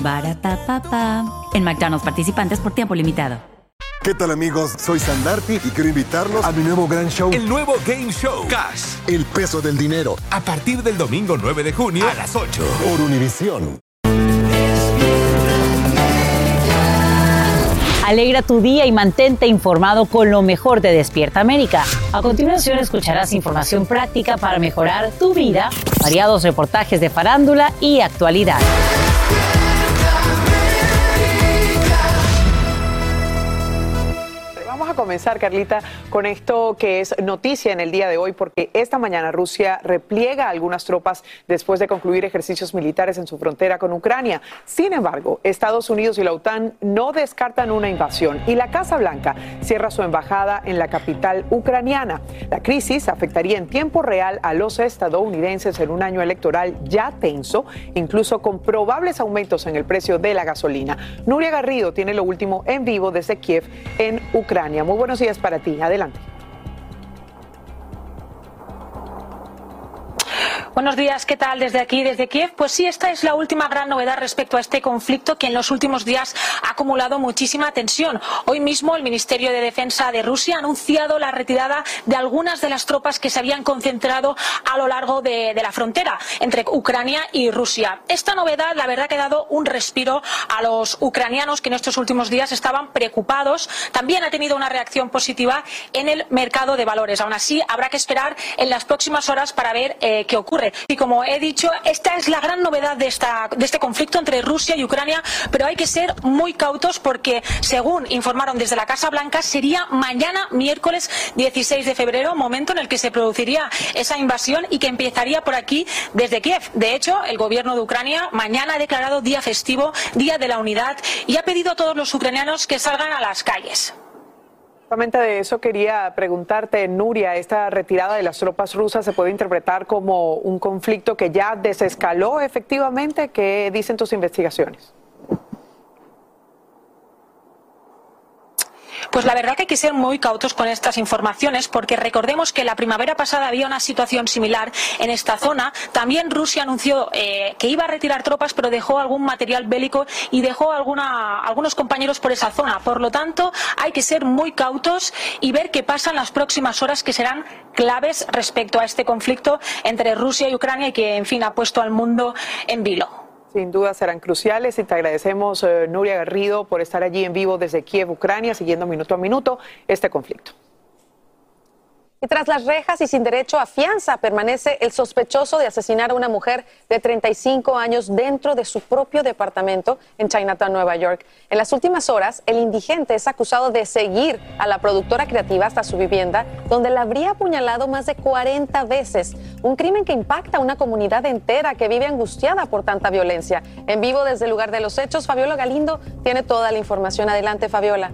Barata En McDonald's participantes por tiempo limitado. ¿Qué tal amigos? Soy Sandarti y quiero invitarlos a mi nuevo gran show. El nuevo Game Show. Cash. El peso del dinero. A partir del domingo 9 de junio a las 8. Por Univisión. Alegra tu día y mantente informado con lo mejor de Despierta América. A continuación escucharás información práctica para mejorar tu vida, variados reportajes de farándula y actualidad. Comenzar, Carlita, con esto que es noticia en el día de hoy, porque esta mañana Rusia repliega algunas tropas después de concluir ejercicios militares en su frontera con Ucrania. Sin embargo, Estados Unidos y la OTAN no descartan una invasión y la Casa Blanca cierra su embajada en la capital ucraniana. La crisis afectaría en tiempo real a los estadounidenses en un año electoral ya tenso, incluso con probables aumentos en el precio de la gasolina. Nuria Garrido tiene lo último en vivo desde Kiev, en Ucrania. Muy buenos días para ti. Adelante. Buenos días, ¿qué tal desde aquí, desde Kiev? Pues sí, esta es la última gran novedad respecto a este conflicto que en los últimos días ha acumulado muchísima tensión. Hoy mismo el Ministerio de Defensa de Rusia ha anunciado la retirada de algunas de las tropas que se habían concentrado a lo largo de, la frontera entre Ucrania y Rusia. Esta novedad, la verdad, ha dado un respiro a los ucranianos que en estos últimos días estaban preocupados. También ha tenido una reacción positiva en el mercado de valores. Aún así, habrá que esperar en las próximas horas para ver eh, qué ocurre. Y como he dicho, esta es la gran novedad de, de este conflicto entre Rusia y Ucrania, pero hay que ser muy cautos porque, según informaron desde la Casa Blanca, sería mañana, miércoles 16 de febrero, momento en el que se produciría esa invasión y que empezaría por aquí desde Kiev. De hecho, el gobierno de Ucrania mañana ha declarado día festivo, Día de la Unidad, y ha pedido a todos los ucranianos que salgan a las calles. Justamente de eso quería preguntarte, Nuria, esta retirada de las tropas rusas se puede interpretar como un conflicto que ya desescaló efectivamente. ¿Qué dicen tus investigaciones? Pues la verdad que hay que ser muy cautos con estas informaciones porque recordemos que la primavera pasada había una situación similar en esta zona. También Rusia anunció eh, que iba a retirar tropas pero dejó algún material bélico y dejó algunos compañeros por esa zona. Por lo tanto, hay que ser muy cautos y ver qué pasa en las próximas horas que serán claves respecto a este conflicto entre Rusia y Ucrania y que, en fin, ha puesto al mundo en vilo. Sin duda serán cruciales y te agradecemos, eh, Nuria Garrido, por estar allí en vivo desde Kiev, Ucrania, siguiendo minuto a minuto este conflicto. Y tras las rejas y sin derecho a fianza permanece el sospechoso de asesinar a una mujer de 35 años dentro de su propio departamento en Chinatown, Nueva York. En las últimas horas, el indigente es acusado de seguir a la productora creativa hasta su vivienda, donde la habría apuñalado más de 40 veces. Un crimen que impacta a una comunidad entera que vive angustiada por tanta violencia. En vivo desde el lugar de los hechos, Fabiola Galindo tiene toda la información. Adelante, Fabiola.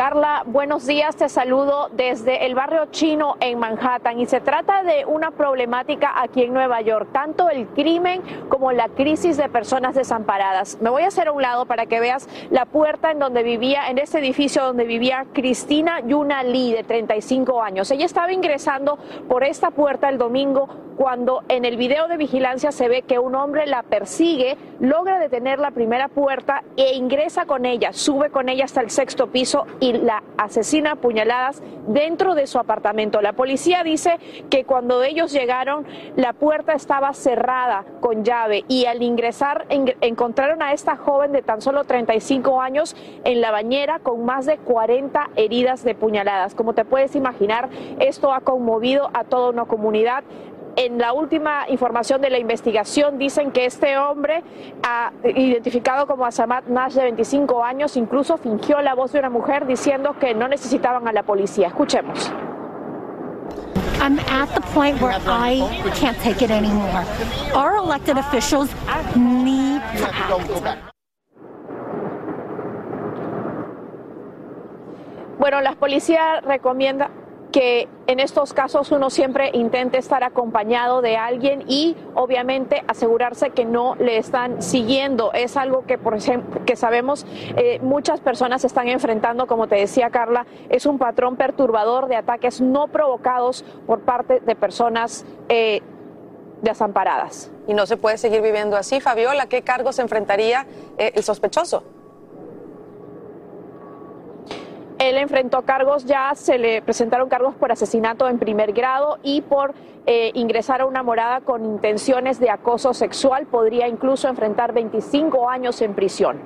Carla, buenos días, te saludo desde el barrio chino en Manhattan y se trata de una problemática aquí en Nueva York, tanto el crimen como la crisis de personas desamparadas. Me voy a hacer a un lado para que veas la puerta en donde vivía, en este edificio donde vivía Cristina Yuna Lee, de 35 años. Ella estaba ingresando por esta puerta el domingo cuando en el video de vigilancia se ve que un hombre la persigue, logra detener la primera puerta e ingresa con ella, sube con ella hasta el sexto piso y la asesina a puñaladas dentro de su apartamento. La policía dice que cuando ellos llegaron la puerta estaba cerrada con llave y al ingresar encontraron a esta joven de tan solo 35 años en la bañera con más de 40 heridas de puñaladas. Como te puedes imaginar, esto ha conmovido a toda una comunidad en la última información de la investigación dicen que este hombre, identificado como Asamat Nash de 25 años, incluso fingió la voz de una mujer diciendo que no necesitaban a la policía. Escuchemos. I'm at the point where I can't take it anymore. Our elected officials need to act. Bueno, la policía recomienda que en estos casos uno siempre intente estar acompañado de alguien y obviamente asegurarse que no le están siguiendo. Es algo que, por ejemplo, que sabemos eh, muchas personas están enfrentando, como te decía Carla, es un patrón perturbador de ataques no provocados por parte de personas eh, desamparadas. Y no se puede seguir viviendo así. Fabiola, ¿qué cargos enfrentaría eh, el sospechoso? Él enfrentó cargos, ya se le presentaron cargos por asesinato en primer grado y por eh, ingresar a una morada con intenciones de acoso sexual. Podría incluso enfrentar 25 años en prisión.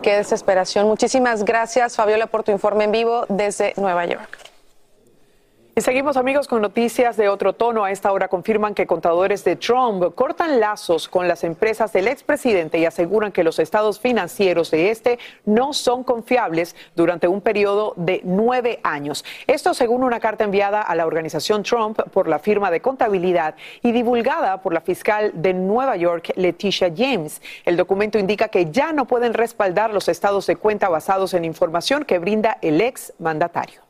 Qué desesperación. Muchísimas gracias, Fabiola, por tu informe en vivo desde Nueva York. Y seguimos amigos con noticias de otro tono. A esta hora confirman que contadores de Trump cortan lazos con las empresas del expresidente y aseguran que los estados financieros de este no son confiables durante un periodo de nueve años. Esto según una carta enviada a la organización Trump por la firma de contabilidad y divulgada por la fiscal de Nueva York, Leticia James. El documento indica que ya no pueden respaldar los estados de cuenta basados en información que brinda el ex mandatario.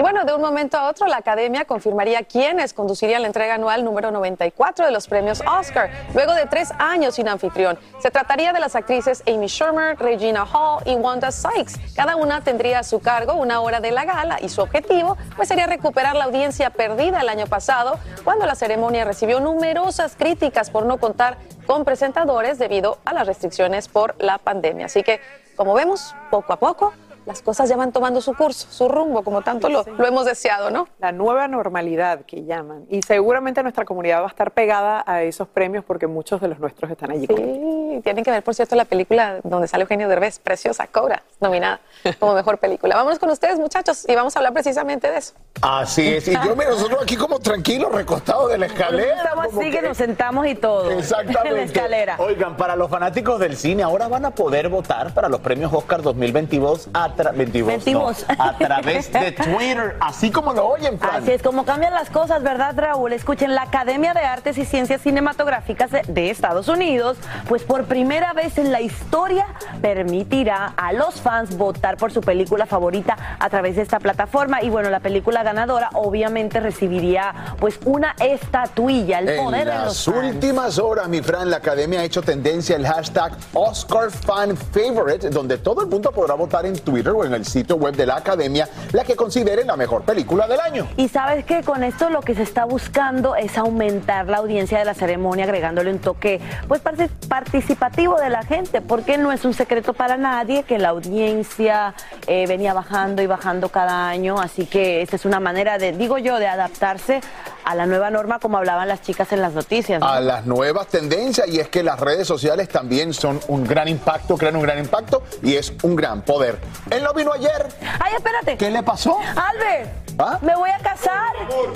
Y bueno, de un momento a otro, la Academia confirmaría quiénes conducirían la entrega anual número 94 de los premios Oscar, luego de tres años sin anfitrión. Se trataría de las actrices Amy Schumer, Regina Hall y Wanda Sykes. Cada una tendría a su cargo una hora de la gala y su objetivo pues, sería recuperar la audiencia perdida el año pasado, cuando la ceremonia recibió numerosas críticas por no contar con presentadores debido a las restricciones por la pandemia. Así que, como vemos, poco a poco las cosas ya van tomando su curso, su rumbo, como tanto lo, lo, hemos deseado, ¿no? La nueva normalidad que llaman. Y seguramente nuestra comunidad va a estar pegada a esos premios porque muchos de los nuestros están allí. Sí, tienen que ver, por cierto, la película donde sale Eugenio Derbez, preciosa, Cobra, nominada como mejor película. Vámonos con ustedes, muchachos, y vamos a hablar precisamente de eso. Así es. Y yo, mira, nosotros aquí como tranquilos, recostados de la escalera. Estamos así que... nos sentamos y todo. Exactamente. En la escalera. Oigan, para los fanáticos del cine, ahora van a poder votar para los premios Oscar 2022 a, tra 22, no, a través de Twitter, así como lo oyen, Fran. Así es como cambian las cosas, ¿verdad, Raúl? Escuchen, la Academia de Artes y Ciencias Cinematográficas de, Estados Unidos, pues por primera vez en la historia permitirá a los fans votar por su película favorita a través de esta plataforma. Y bueno, la película ganadora obviamente recibiría pues una estatuilla, el poder en de los las fans. últimas horas, mi Fran, la Academia ha hecho tendencia el hashtag Oscar Fan Favorite, donde todo el mundo podrá votar en Twitter o en el sitio web de la Academia la que considere la mejor película del año. Y sabes que con esto lo que se está buscando es aumentar la audiencia de la ceremonia, agregándole un toque pues participativo de la gente, porque no es un secreto para nadie que la audiencia eh, venía bajando y bajando cada año, así que esta es una manera de, digo yo, de adaptarse a la nueva norma como hablaban las chicas en las noticias. ¿no? A las nuevas tendencias y es que las redes sociales también son un gran impacto, crean un gran impacto y es un gran poder. Él no vino ayer. Ay, espérate. ¿Qué le pasó? Albert, ¿Ah? me voy a casar.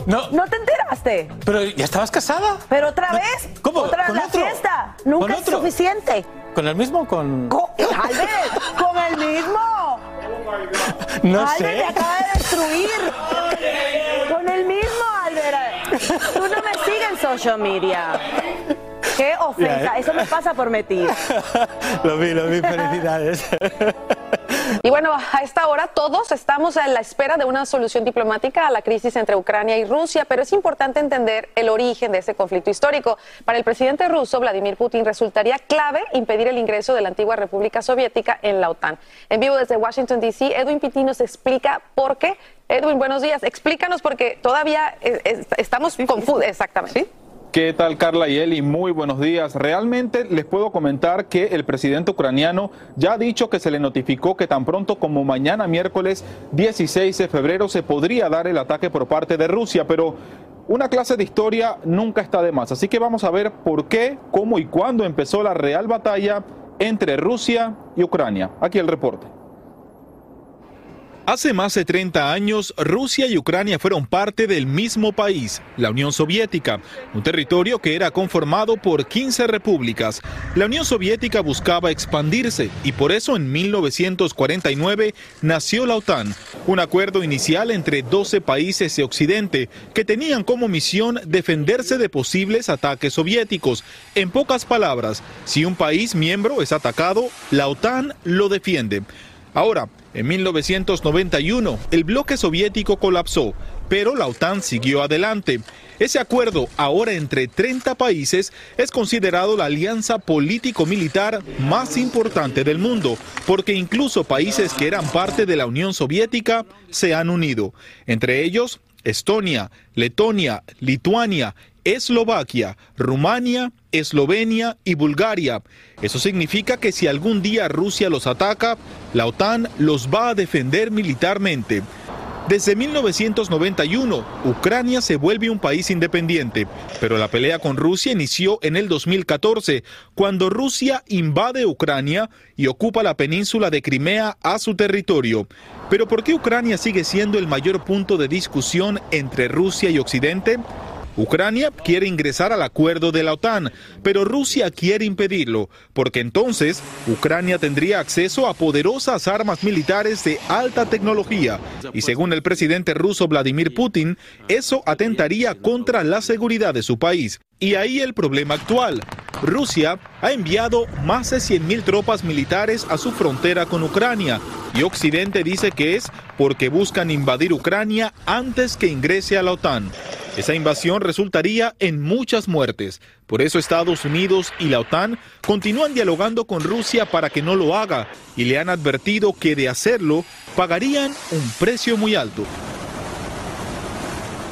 No. ¿No te enteraste? Pero ya estabas casada. Pero otra vez. ¿Cómo? Otra ¿Con la otro? fiesta. Nunca ¿Con es otro? suficiente. ¿Con el mismo o con.? Co- Albert, con el mismo. No Albert sé. me acaba de destruir. Con el mismo, Albert. Tú no me sigues en social media. Qué ofensa. ¿eh? Eso me pasa por mentir. lo vi, lo vi. Felicidades. Y bueno, a esta hora todos estamos a la espera de una solución diplomática a la crisis entre Ucrania y Rusia, pero es importante entender el origen de ese conflicto histórico. Para el presidente ruso, Vladimir Putin, resultaría clave impedir el ingreso de la antigua República Soviética en la OTAN. En vivo desde Washington, D.C., Edwin Pitti nos explica por qué. Edwin, buenos días. Explícanos porque todavía eh, estamos confusos. Exactamente. ¿Qué tal Carla y Eli? Muy buenos días. Realmente les puedo comentar que el presidente ucraniano ya ha dicho que se le notificó que tan pronto como mañana miércoles 16 de febrero se podría dar el ataque por parte de Rusia, pero una clase de historia nunca está de más. Así que vamos a ver por qué, cómo y cuándo empezó la real batalla entre Rusia y Ucrania. Aquí el reporte. Hace más de 30 años, Rusia y Ucrania fueron parte del mismo país, la Unión Soviética, un territorio que era conformado por 15 repúblicas. La Unión Soviética buscaba expandirse y por eso en 1949 nació la OTAN, un acuerdo inicial entre 12 países de Occidente que tenían como misión defenderse de posibles ataques soviéticos. En pocas palabras, si un país miembro es atacado, la OTAN lo defiende. Ahora, en 1991, el bloque soviético colapsó, pero la OTAN siguió adelante. Ese acuerdo, ahora entre 30 países, es considerado la alianza político-militar más importante del mundo, porque incluso países que eran parte de la Unión Soviética se han unido, entre ellos Estonia, Letonia, Lituania, Eslovaquia, Rumania, Eslovenia y Bulgaria. Eso significa que si algún día Rusia los ataca, la OTAN los va a defender militarmente. Desde 1991, Ucrania se vuelve un país independiente, pero la pelea con Rusia inició en el 2014, cuando Rusia invade Ucrania y ocupa la península de Crimea a su territorio. Pero ¿por qué Ucrania sigue siendo el mayor punto de discusión entre Rusia y Occidente? Ucrania quiere ingresar al acuerdo de la OTAN, pero Rusia quiere impedirlo, porque entonces Ucrania tendría acceso a poderosas armas militares de alta tecnología. Y según el presidente ruso Vladimir Putin, eso atentaría contra la seguridad de su país. Y ahí el problema actual. Rusia ha enviado más de 100.000 tropas militares a su frontera con Ucrania y Occidente dice que es porque buscan invadir Ucrania antes que ingrese a la OTAN. Esa invasión resultaría en muchas muertes. Por eso Estados Unidos y la OTAN continúan dialogando con Rusia para que no lo haga y le han advertido que de hacerlo pagarían un precio muy alto.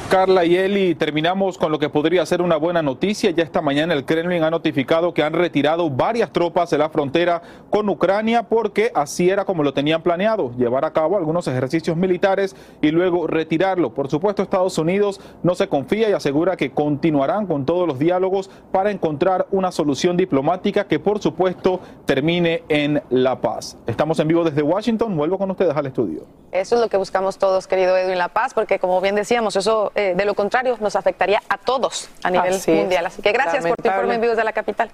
Carla y Eli, terminamos con lo que podría ser una buena noticia. Ya esta mañana el Kremlin ha notificado que han retirado varias tropas de la frontera con Ucrania porque así era como lo tenían planeado, llevar a cabo algunos ejercicios militares y luego retirarlo. Por supuesto, Estados Unidos no se confía y asegura que continuarán con todos los diálogos para encontrar una solución diplomática que por supuesto termine en la paz. Estamos en vivo desde Washington, vuelvo con ustedes al estudio. Eso es lo que buscamos todos, querido Edwin, la paz, porque como bien decíamos, eso eh, de lo contrario nos afectaría a todos a nivel Así mundial. Así que gracias por tu informe en vivo desde la capital.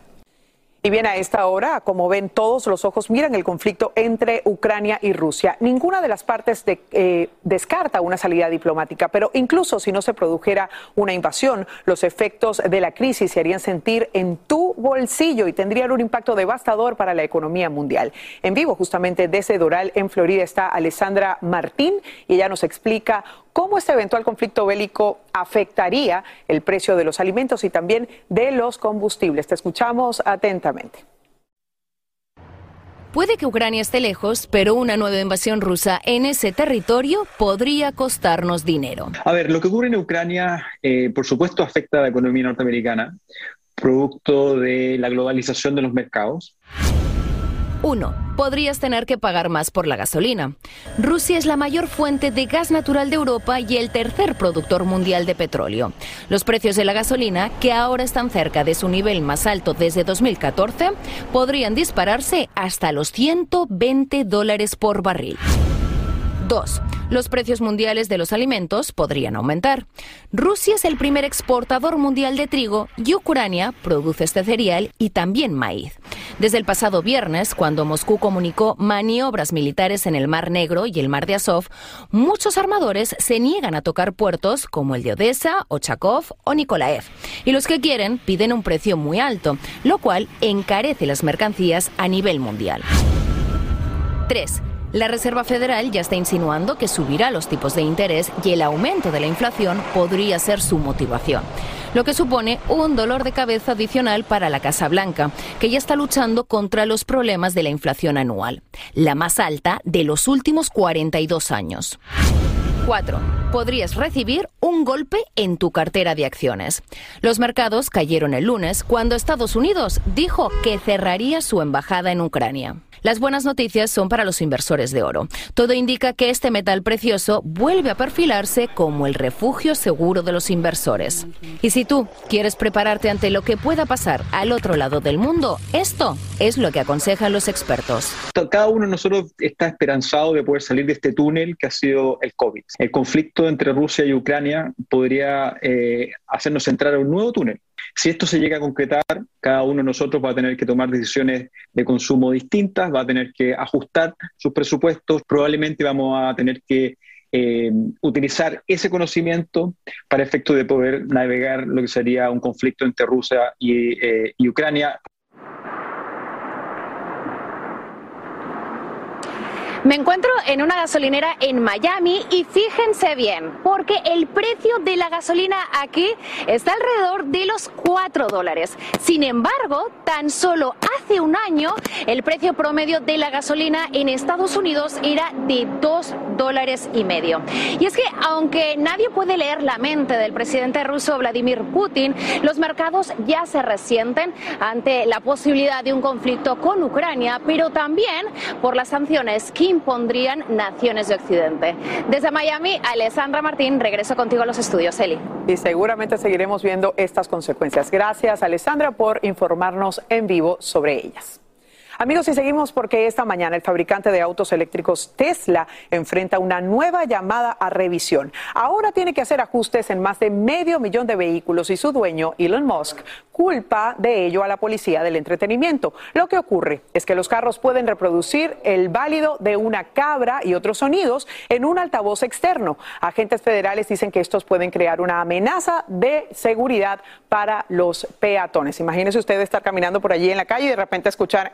Y bien, a esta hora, como ven, todos los ojos miran el conflicto entre Ucrania y Rusia. Ninguna de las partes de- eh, descarta una salida diplomática, pero incluso si no se produjera una invasión, los efectos de la crisis se harían sentir en tu bolsillo y tendrían un impacto devastador para la economía mundial. En vivo, justamente desde Doral, en Florida, está Alessandra Martín y ella nos explica cómo este eventual conflicto bélico afectaría el precio de los alimentos y también de los combustibles. Te escuchamos atentamente. Puede que Ucrania esté lejos, pero una nueva invasión rusa en ese territorio podría costarnos dinero. A ver, lo que ocurre en Ucrania, eh, por supuesto, afecta a la economía norteamericana, producto de la globalización de los mercados. 1. Podrías tener que pagar más por la gasolina. Rusia es la mayor fuente de gas natural de Europa y el tercer productor mundial de petróleo. Los precios de la gasolina, que ahora están cerca de su nivel más alto desde 2014, podrían dispararse hasta los 120 dólares por barril. 2. Los precios mundiales de los alimentos podrían aumentar. Rusia es el primer exportador mundial de trigo y Ucrania produce este cereal y también maíz. Desde el pasado viernes, cuando Moscú comunicó maniobras militares en el Mar Negro y el Mar de Azov, muchos armadores se niegan a tocar puertos como el de Odessa, Ochakov o Nikolaev. Y los que quieren piden un precio muy alto, lo cual encarece las mercancías a nivel mundial. 3. La Reserva Federal ya está insinuando que subirá los tipos de interés y el aumento de la inflación podría ser su motivación, lo que supone un dolor de cabeza adicional para la Casa Blanca, que ya está luchando contra los problemas de la inflación anual, la más alta de los últimos 42 años. 4. Podrías recibir un golpe en tu cartera de acciones. Los mercados cayeron el lunes cuando Estados Unidos dijo que cerraría su embajada en Ucrania. Las buenas noticias son para los inversores de oro. Todo indica que este metal precioso vuelve a perfilarse como el refugio seguro de los inversores. Y si tú quieres prepararte ante lo que pueda pasar al otro lado del mundo, esto es lo que aconsejan los expertos. Cada uno de nosotros está esperanzado de poder salir de este túnel que ha sido el COVID. El conflicto entre Rusia y Ucrania podría eh, hacernos entrar a un nuevo túnel. Si esto se llega a concretar, cada uno de nosotros va a tener que tomar decisiones de consumo distintas, va a tener que ajustar sus presupuestos, probablemente vamos a tener que eh, utilizar ese conocimiento para efecto de poder navegar lo que sería un conflicto entre Rusia y, eh, y Ucrania. Me encuentro en una gasolinera en Miami y fíjense bien, porque el precio de la gasolina aquí está alrededor de los 4 dólares. Sin embargo, tan solo hace un año el precio promedio de la gasolina en Estados Unidos era de 2 dólares y medio. Y es que aunque nadie puede leer la mente del presidente ruso Vladimir Putin, los mercados ya se resienten ante la posibilidad de un conflicto con Ucrania, pero también por las sanciones que impondrían naciones de Occidente. Desde Miami, Alessandra Martín, regreso contigo a los estudios, Eli. Y seguramente seguiremos viendo estas consecuencias. Gracias, Alessandra, por informarnos en vivo sobre ellas. Amigos, y seguimos porque esta mañana el fabricante de autos eléctricos Tesla enfrenta una nueva llamada a revisión. Ahora tiene que hacer ajustes en más de medio millón de vehículos y su dueño, Elon Musk, culpa de ello a la policía del entretenimiento. Lo que ocurre es que los carros pueden reproducir el válido de una cabra y otros sonidos en un altavoz externo. Agentes federales dicen que estos pueden crear una amenaza de seguridad para los peatones. Imagínese usted estar caminando por allí en la calle y de repente escuchar...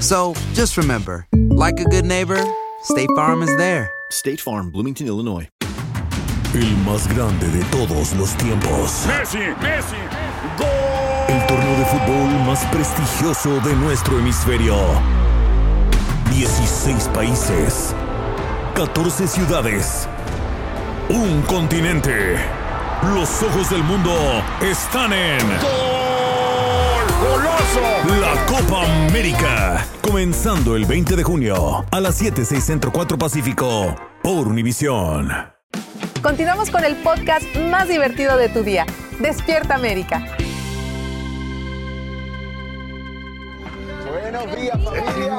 So just remember, like a good neighbor, State Farm is there. State Farm, Bloomington, Illinois. El más grande de todos los tiempos. Messi, Messi, El torneo de fútbol más prestigioso de nuestro hemisferio. 16 países. 14 ciudades. Un continente. Los ojos del mundo están en. ¡Goloso! La Copa América. Comenzando el 20 de junio a las 7, 6 Centro 4 Pacífico. Por Univisión. Continuamos con el podcast más divertido de tu día. Despierta América. Buenos días, familia.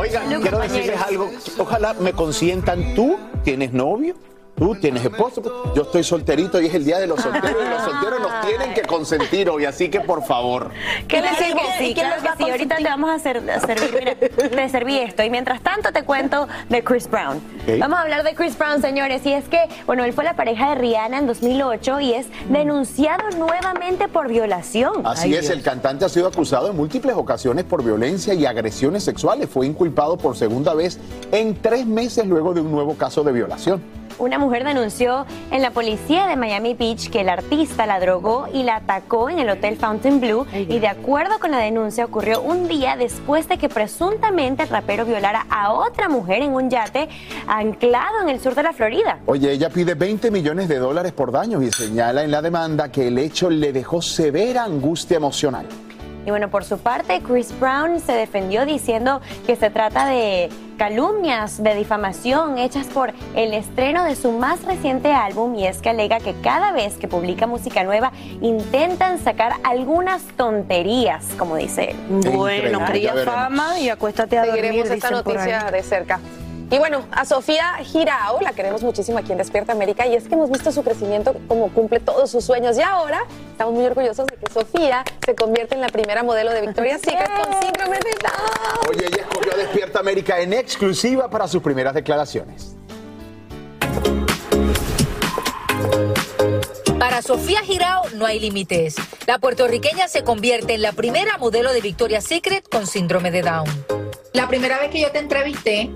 Oigan, quiero decirles algo. Ojalá me consientan. ¿Tú tienes novio? ¿Tú tienes esposo? Yo estoy solterito y es el día de los solteros y los solteros nos tienen que consentir hoy, así que por favor. ¿Qué Claro decir que sí, claro que sí. Ahorita te vamos a, hacer, a servir, mira, te serví esto. Y mientras tanto te cuento de Chris Brown. Vamos a hablar de Chris Brown, señores. Y es que, bueno, él fue la pareja de Rihanna en 2008 y es denunciado nuevamente por violación. Así es, el cantante ha sido acusado en múltiples ocasiones por violencia y agresiones sexuales. Fue inculpado por segunda vez en tres meses luego de un nuevo caso de violación. Una mujer denunció en la policía de Miami Beach que el artista la drogó y la atacó en el hotel Fountain Blue y de acuerdo con la denuncia ocurrió un día después de que presuntamente el rapero violara a otra mujer en un yate anclado en el sur de la Florida. Oye, ella pide 20 millones de dólares por daños y señala en la demanda que el hecho le dejó severa angustia emocional. Y bueno, por su parte, Chris Brown se defendió diciendo que se trata de calumnias de difamación hechas por el estreno de su más reciente álbum y es que alega que cada vez que publica música nueva intentan sacar algunas tonterías, como dice él. Bueno, cría fama y acuéstate a Seguiremos esta noticia de cerca. Y bueno, a Sofía Girao la queremos muchísimo aquí en Despierta América y es que hemos visto su crecimiento como cumple todos sus sueños y ahora estamos muy orgullosos de que Sofía se convierte en la primera modelo de Victoria's Secret con síndrome de Down. Oye, ella escogió a Despierta América en exclusiva para sus primeras declaraciones. Para Sofía Girao no hay límites. La puertorriqueña se convierte en la primera modelo de Victoria's Secret con síndrome de Down. La primera vez que yo te entrevisté,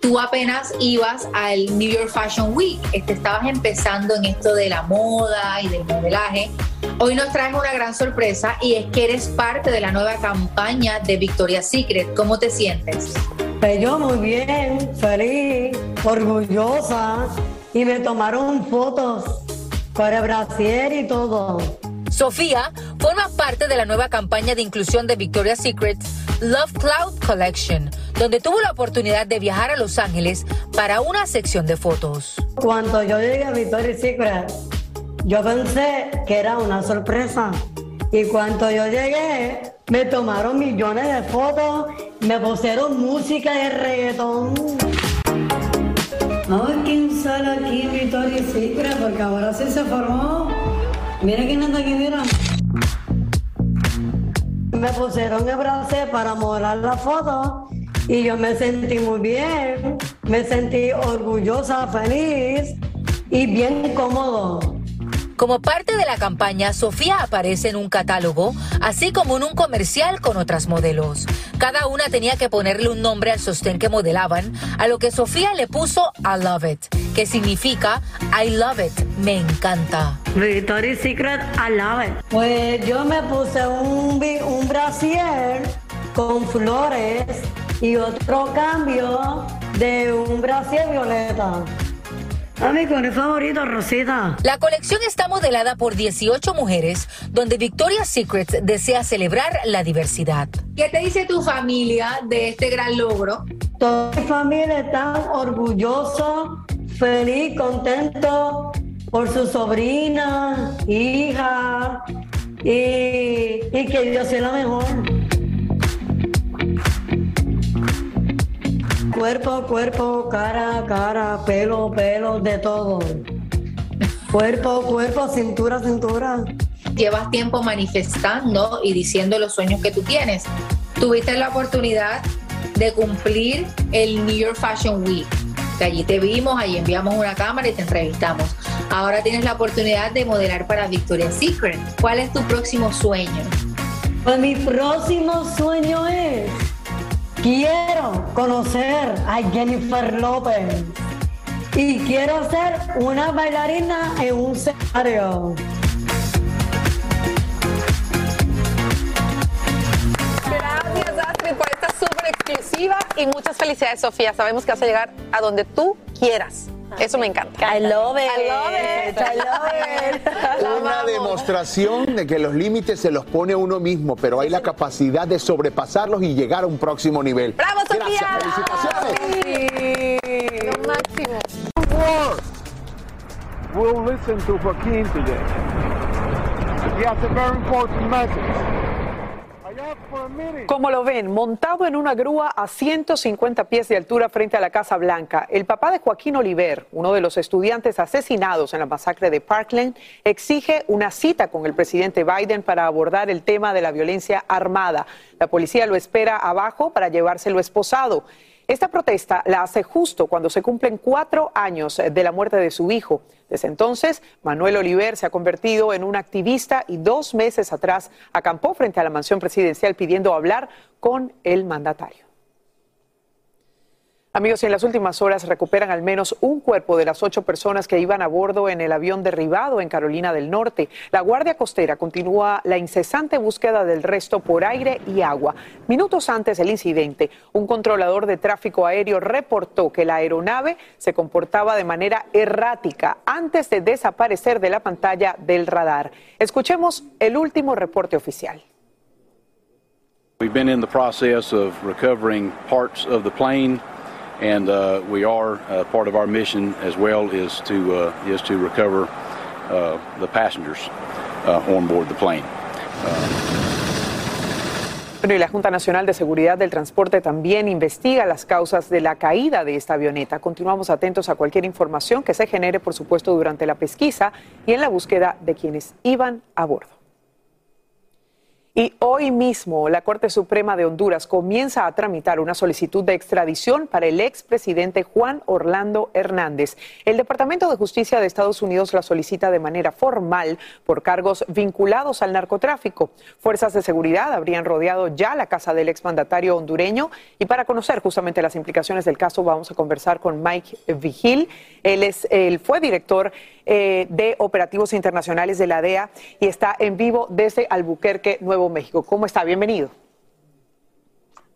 tú apenas ibas al New York Fashion Week, este, estabas empezando en esto de la moda y del modelaje. Hoy nos traes una gran sorpresa y es que eres parte de la nueva campaña de Victoria's Secret. ¿Cómo te sientes? Pues yo muy bien, feliz, orgullosa y me tomaron fotos el brasier y todo. Sofía forma parte de la nueva campaña de inclusión de Victoria's Secret Love Cloud Collection, donde tuvo la oportunidad de viajar a Los Ángeles para una sección de fotos. Cuando yo llegué a Victoria's Secret, yo pensé que era una sorpresa. Y cuando yo llegué, me tomaron millones de fotos, me pusieron música de reggaetón. A ver quién sale aquí en Victoria's Secret, porque ahora sí se formó. Mira quién anda aquí, mira. Me pusieron el brazo para morar la foto y yo me sentí muy bien, me sentí orgullosa, feliz y bien cómodo. Como parte de la campaña, Sofía aparece en un catálogo, así como en un comercial con otras modelos. Cada una tenía que ponerle un nombre al sostén que modelaban, a lo que Sofía le puso I love it, que significa I love it, me encanta. Victoria's Secret, I love it. Pues yo me puse un, un brasier con flores y otro cambio de un brasier violeta. A mi color favorito, Rosita. La colección está modelada por 18 mujeres, donde Victoria's Secret desea celebrar la diversidad. ¿Qué te dice tu familia de este gran logro? Toda mi familia está orgulloso, feliz, contento por su sobrina, hija y, y que Dios sea la mejor. Cuerpo, cuerpo, cara, cara, pelo, pelo, de todo. Cuerpo, cuerpo, cintura, cintura. Llevas tiempo manifestando y diciendo los sueños que tú tienes. Tuviste la oportunidad de cumplir el New York Fashion Week. Que allí te vimos, allí enviamos una cámara y te entrevistamos. Ahora tienes la oportunidad de modelar para Victoria's Secret. ¿Cuál es tu próximo sueño? Pues mi próximo sueño es, quiero conocer a Jennifer López y quiero ser una bailarina en un escenario. Gracias, Astrid, por esta súper exclusiva y muchas felicidades, Sofía. Sabemos que vas a llegar a donde tú quieras. Eso me encanta. I love it. I love it. I love it. La Una demostración de que los límites se los pone uno mismo, pero hay la capacidad de sobrepasarlos y llegar a un próximo nivel. ¡Bravo, Sofía! Gracias, felicitaciones. Sí. Lo máximo. We'll listen to Joaquin today. He has a very important message. Como lo ven, montado en una grúa a 150 pies de altura frente a la Casa Blanca, el papá de Joaquín Oliver, uno de los estudiantes asesinados en la masacre de Parkland, exige una cita con el presidente Biden para abordar el tema de la violencia armada. La policía lo espera abajo para llevárselo esposado. Esta protesta la hace justo cuando se cumplen cuatro años de la muerte de su hijo. Desde entonces, Manuel Oliver se ha convertido en un activista y dos meses atrás acampó frente a la mansión presidencial pidiendo hablar con el mandatario. Amigos, en las últimas horas recuperan al menos un cuerpo de las ocho personas que iban a bordo en el avión derribado en Carolina del Norte. La Guardia Costera continúa la incesante búsqueda del resto por aire y agua. Minutos antes del incidente, un controlador de tráfico aéreo reportó que la aeronave se comportaba de manera errática antes de desaparecer de la pantalla del radar. Escuchemos el último reporte oficial. We've been in the process of recovering parts of the plane, and uh, we are uh, part of our mission as well is to uh, is to recover uh, the passengers uh, on board the plane. Y la Junta Nacional de Seguridad del Transporte también investiga las causas de la caída de esta avioneta. Continuamos atentos a cualquier información que se genere, por supuesto, durante la pesquisa y en la búsqueda de quienes iban a bordo. Y hoy mismo la Corte Suprema de Honduras comienza a tramitar una solicitud de extradición para el expresidente Juan Orlando Hernández. El Departamento de Justicia de Estados Unidos la solicita de manera formal por cargos vinculados al narcotráfico. Fuerzas de seguridad habrían rodeado ya la casa del exmandatario hondureño y para conocer justamente las implicaciones del caso vamos a conversar con Mike Vigil. Él, es, él fue director eh, de operativos internacionales de la DEA y está en vivo desde Albuquerque, Nuevo México. ¿Cómo está? Bienvenido.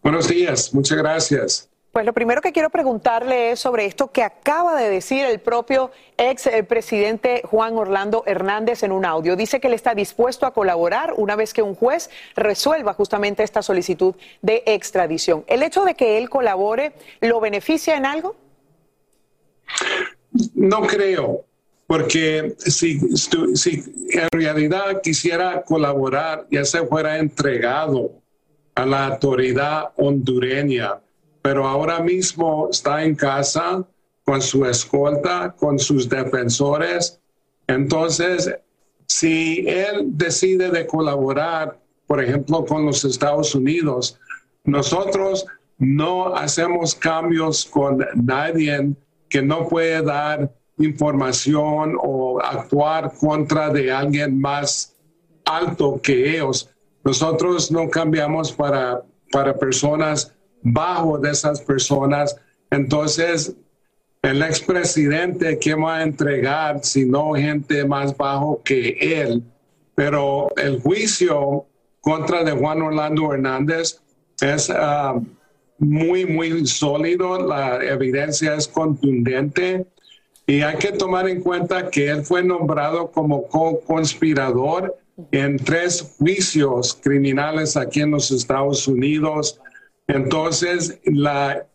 Buenos días, muchas gracias. Pues lo primero que quiero preguntarle es sobre esto que acaba de decir el propio ex eh, presidente Juan Orlando Hernández en un audio. Dice que él está dispuesto a colaborar una vez que un juez resuelva justamente esta solicitud de extradición. ¿El hecho de que él colabore lo beneficia en algo? No creo, porque si, en realidad quisiera colaborar, ya se fuera entregado a la autoridad hondureña pero ahora mismo está en casa con su escolta, con sus defensores. Entonces, si él decide de colaborar, por ejemplo, con los Estados Unidos, nosotros no hacemos cambios con nadie que no puede dar información o actuar contra de alguien más alto que ellos. Nosotros no cambiamos para, para personas bajo de esas personas. Entonces, el expresidente, que va a entregar sino gente más bajo que él? Pero el juicio contra de Juan Orlando Hernández es ah, muy, muy sólido, la evidencia es contundente y hay que tomar en cuenta que él fue nombrado como co-conspirador en tres juicios criminales aquí en los Estados Unidos. Entonces, la,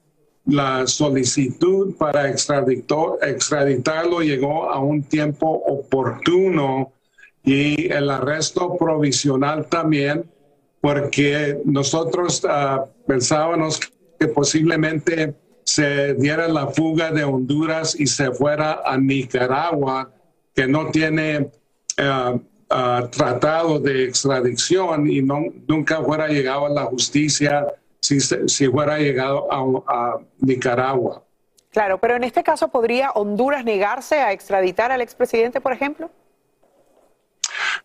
solicitud para extraditarlo llegó a un tiempo oportuno y el arresto provisional también, porque nosotros ah, pensábamos que posiblemente se diera la fuga de Honduras y se fuera a Nicaragua, que no tiene ah, tratado de extradición y no, nunca fuera llegado a la justicia si, si fuera llegado a, Nicaragua. Claro, pero en este caso, ¿podría Honduras negarse a extraditar al expresidente, por ejemplo?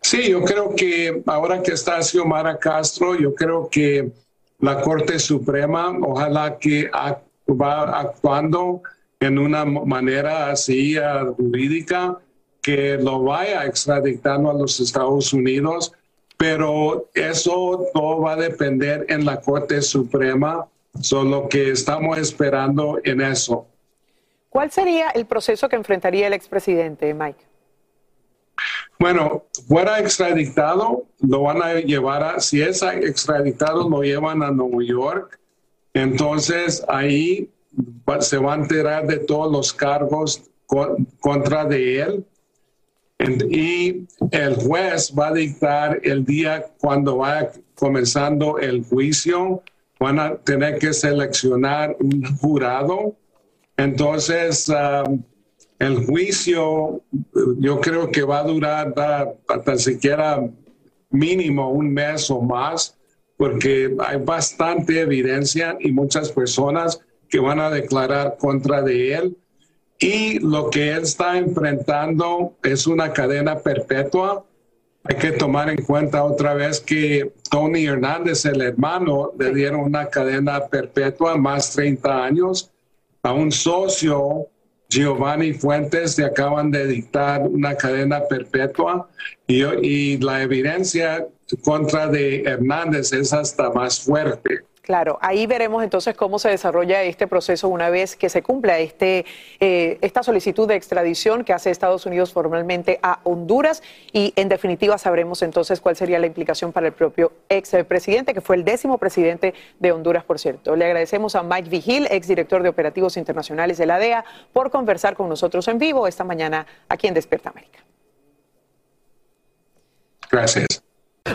Sí, yo creo que ahora que está Xiomara Castro, yo creo que la Corte Suprema, ojalá que va actuando en una manera así uh, jurídica, que lo vaya extraditando a los Estados Unidos pero eso todo va a depender en la Corte Suprema, solo que estamos esperando en eso. ¿Cuál sería el proceso que enfrentaría el expresidente, Mike? Bueno, fuera extraditado, lo van a llevar a, si es extraditado, lo llevan a Nueva York. Entonces ahí se va a enterar de todos los cargos contra de él. Y el juez va a dictar el día cuando va comenzando el juicio, van a tener que seleccionar un jurado. Entonces, um, el juicio yo creo que va a durar hasta siquiera mínimo un mes o más, porque hay bastante evidencia y muchas personas que van a declarar contra de él y lo que él está enfrentando es una cadena perpetua. Hay que tomar en cuenta otra vez que Tony Hernández, el hermano, le dieron una cadena perpetua más 30 años. A un socio, Giovanni Fuentes, le acaban de dictar una cadena perpetua y, y la evidencia contra de Hernández es hasta más fuerte. Claro, ahí veremos entonces cómo se desarrolla este proceso una vez que se cumpla este, eh, esta solicitud de extradición que hace Estados Unidos formalmente a Honduras y en definitiva sabremos entonces cuál sería la implicación para el propio ex presidente, que fue el décimo presidente de Honduras, por cierto. Le agradecemos a Mike Vigil, ex director de operativos internacionales de la DEA, por conversar con nosotros en vivo esta mañana aquí en Despierta América. Gracias.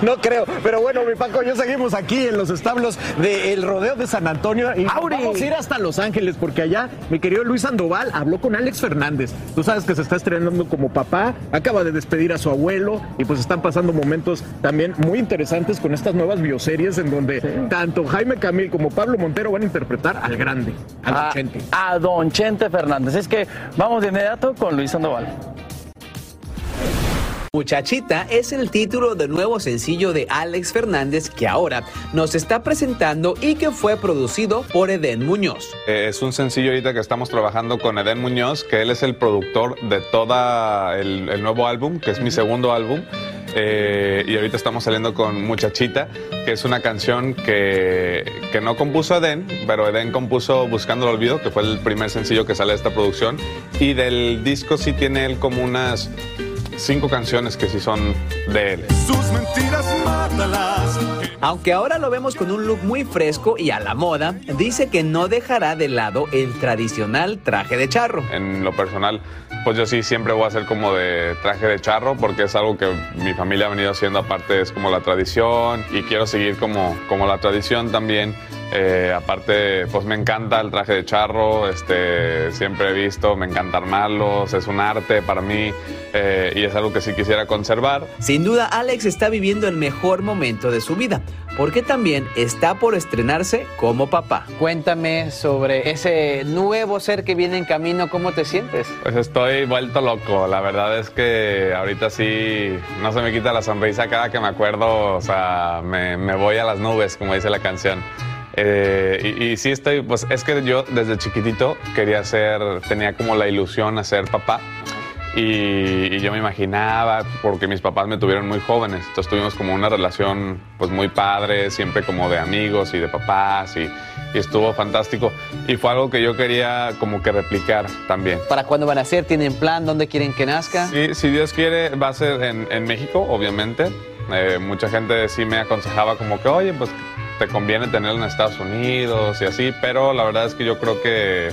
No creo, pero bueno, mi Paco, yo seguimos aquí en los establos del Rodeo de San Antonio y vamos a ir hasta Los Ángeles porque allá mi querido Luis Sandoval habló con Alex Fernández. Tú sabes que se está estrenando como papá, acaba de despedir a su abuelo y pues están pasando momentos también muy interesantes con estas nuevas bioseries en donde tanto Jaime Camil como Pablo Montero van a interpretar al grande, a Don Chente. A Don Chente Fernández. Es que vamos de inmediato con Luis Sandoval. Muchachita es el título del nuevo sencillo de Alex Fernández que ahora nos está presentando y que fue producido por Eden Muñoz. Eh, es un sencillo ahorita que estamos trabajando con Eden Muñoz, que él es el productor de todo el, nuevo álbum, que es mi segundo álbum. Eh, y ahorita estamos saliendo con Muchachita, que es una canción que, que no compuso Eden, pero Eden compuso Buscando el Olvido, que fue el primer sencillo que sale de esta producción. Y del disco sí tiene él como unas cinco canciones que sí son de él. Sus mentiras mátalas. Aunque ahora lo vemos con un look muy fresco y a la moda, dice que no dejará de lado el tradicional traje de charro. En lo personal, pues yo sí siempre voy a hacer como de traje de charro porque es algo que mi familia ha venido haciendo aparte, es como la tradición y quiero seguir como, como la tradición también. Eh, aparte, pues me encanta el traje de charro, este, siempre he visto, me encanta armarlos, es un arte para mí eh, y es algo que sí quisiera conservar. Sin duda, Alex está viviendo el mejor momento de su vida, porque también está por estrenarse como papá. Cuéntame sobre ese nuevo ser que viene en camino, ¿cómo te sientes? Pues estoy vuelto loco, la verdad es que ahorita sí no se me quita la sonrisa cada que me acuerdo, o sea, me, me voy a las nubes, como dice la canción. Eh, y, y sí estoy, pues es que yo desde chiquitito quería ser, tenía como la ilusión a ser papá. Y, y yo me imaginaba, porque mis papás me tuvieron muy jóvenes, entonces tuvimos como una relación pues muy padre, siempre como de amigos y de papás y, y estuvo fantástico. Y fue algo que yo quería como que replicar también. ¿Para cuándo van a ser? ¿Tienen plan? ¿Dónde quieren que nazca? Sí, si Dios quiere, va a ser en, en México, obviamente. Eh, mucha gente sí me aconsejaba como que, oye, pues te conviene tenerlo en Estados Unidos y así, pero la verdad es que yo creo que,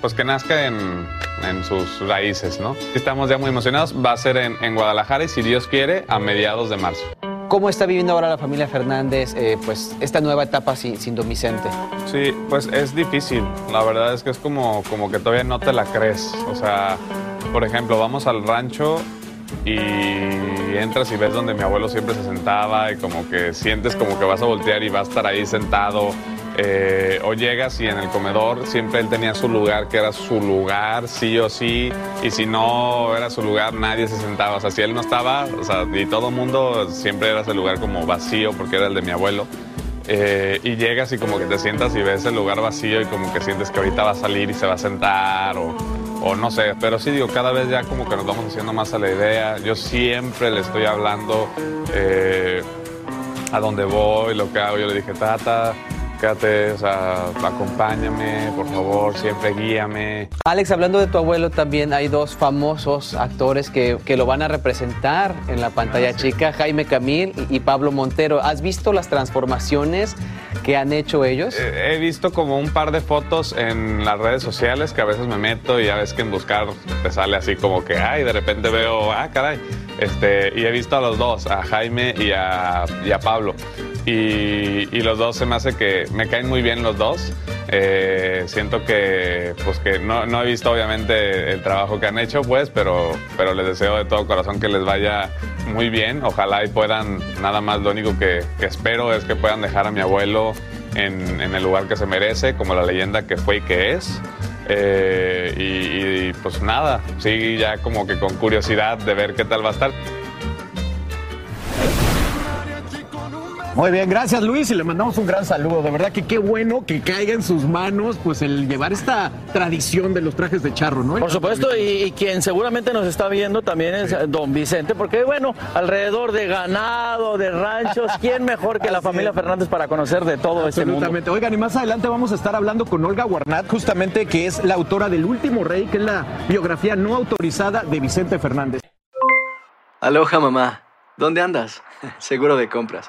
pues que nazca en, en sus raíces, ¿no? Estamos ya muy emocionados, va a ser en, en Guadalajara y si Dios quiere, a mediados de marzo. ¿Cómo está viviendo ahora la familia Fernández eh, pues esta nueva etapa sin, sin Don Vicente? Sí, pues es difícil. La verdad es que es como, como que todavía no te la crees. O sea, por ejemplo, vamos al rancho y entras y ves donde mi abuelo siempre se sentaba y como que sientes como que vas a voltear y va a estar ahí sentado. Eh, o llegas y en el comedor siempre él tenía su lugar, que era su lugar, sí o sí, y si no era su lugar, nadie se sentaba. O sea, si él no estaba, o sea, y todo el mundo siempre era ese lugar como vacío porque era el de mi abuelo. Eh, y llegas y como que te sientas y ves el lugar vacío y como que sientes que ahorita va a salir y se va a sentar o, o no sé, pero sí digo, cada vez ya como que nos vamos haciendo más a la idea. Yo siempre le estoy hablando eh, a dónde voy, lo que hago. Yo le dije, tata, o sea, acompáñame, por favor, siempre guíame. Alex, hablando de tu abuelo, también hay dos famosos actores que, que lo van a representar en la pantalla chica, Jaime Camil y, Pablo Montero. ¿Has visto las transformaciones que han hecho ellos? Eh, He visto como un par de fotos en las redes sociales que a veces me meto y ya ves que en buscar te sale así como que, ay, de repente veo, ah, caray. Este, y he visto a los dos, a Jaime y a, y a Pablo. Y, y los dos se me hace que me caen muy bien los dos. Eh, siento que, pues que no, no he visto obviamente el trabajo que han hecho, pues, pero, pero les deseo de todo corazón que les vaya muy bien. Ojalá y puedan, nada más lo único que, que espero es que puedan dejar a mi abuelo en, en el lugar que se merece, como la leyenda que fue y que es. Eh, y, y, pues nada, sí, ya como que con curiosidad de ver qué tal va a estar. Muy bien, gracias Luis y le mandamos un gran saludo. De verdad que qué bueno que caiga en sus manos pues el llevar esta tradición de los trajes de charro, ¿no? Por supuesto, y, y quien seguramente nos está viendo también es don Vicente, porque bueno, alrededor de ganado, de ranchos, ¿quién mejor que la familia Fernández para conocer de todo este mundo? Absolutamente. Oigan, y más adelante vamos a estar hablando con Olga Guarnat, justamente que es la autora del Último Rey, que es la biografía no autorizada de Vicente Fernández. Aloha mamá, ¿dónde andas? Seguro de compras.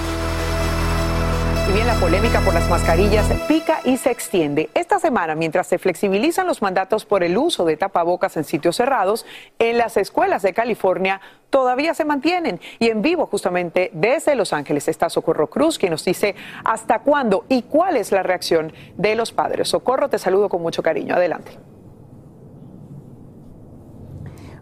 Y bien, la polémica por las mascarillas pica y se extiende. Esta semana, mientras se flexibilizan los mandatos por el uso de tapabocas en sitios cerrados, en las escuelas de California todavía se mantienen. Y en vivo, justamente desde Los Ángeles, está Socorro Cruz, quien nos dice hasta cuándo y cuál es la reacción de los padres. Socorro, te saludo con mucho cariño. Adelante.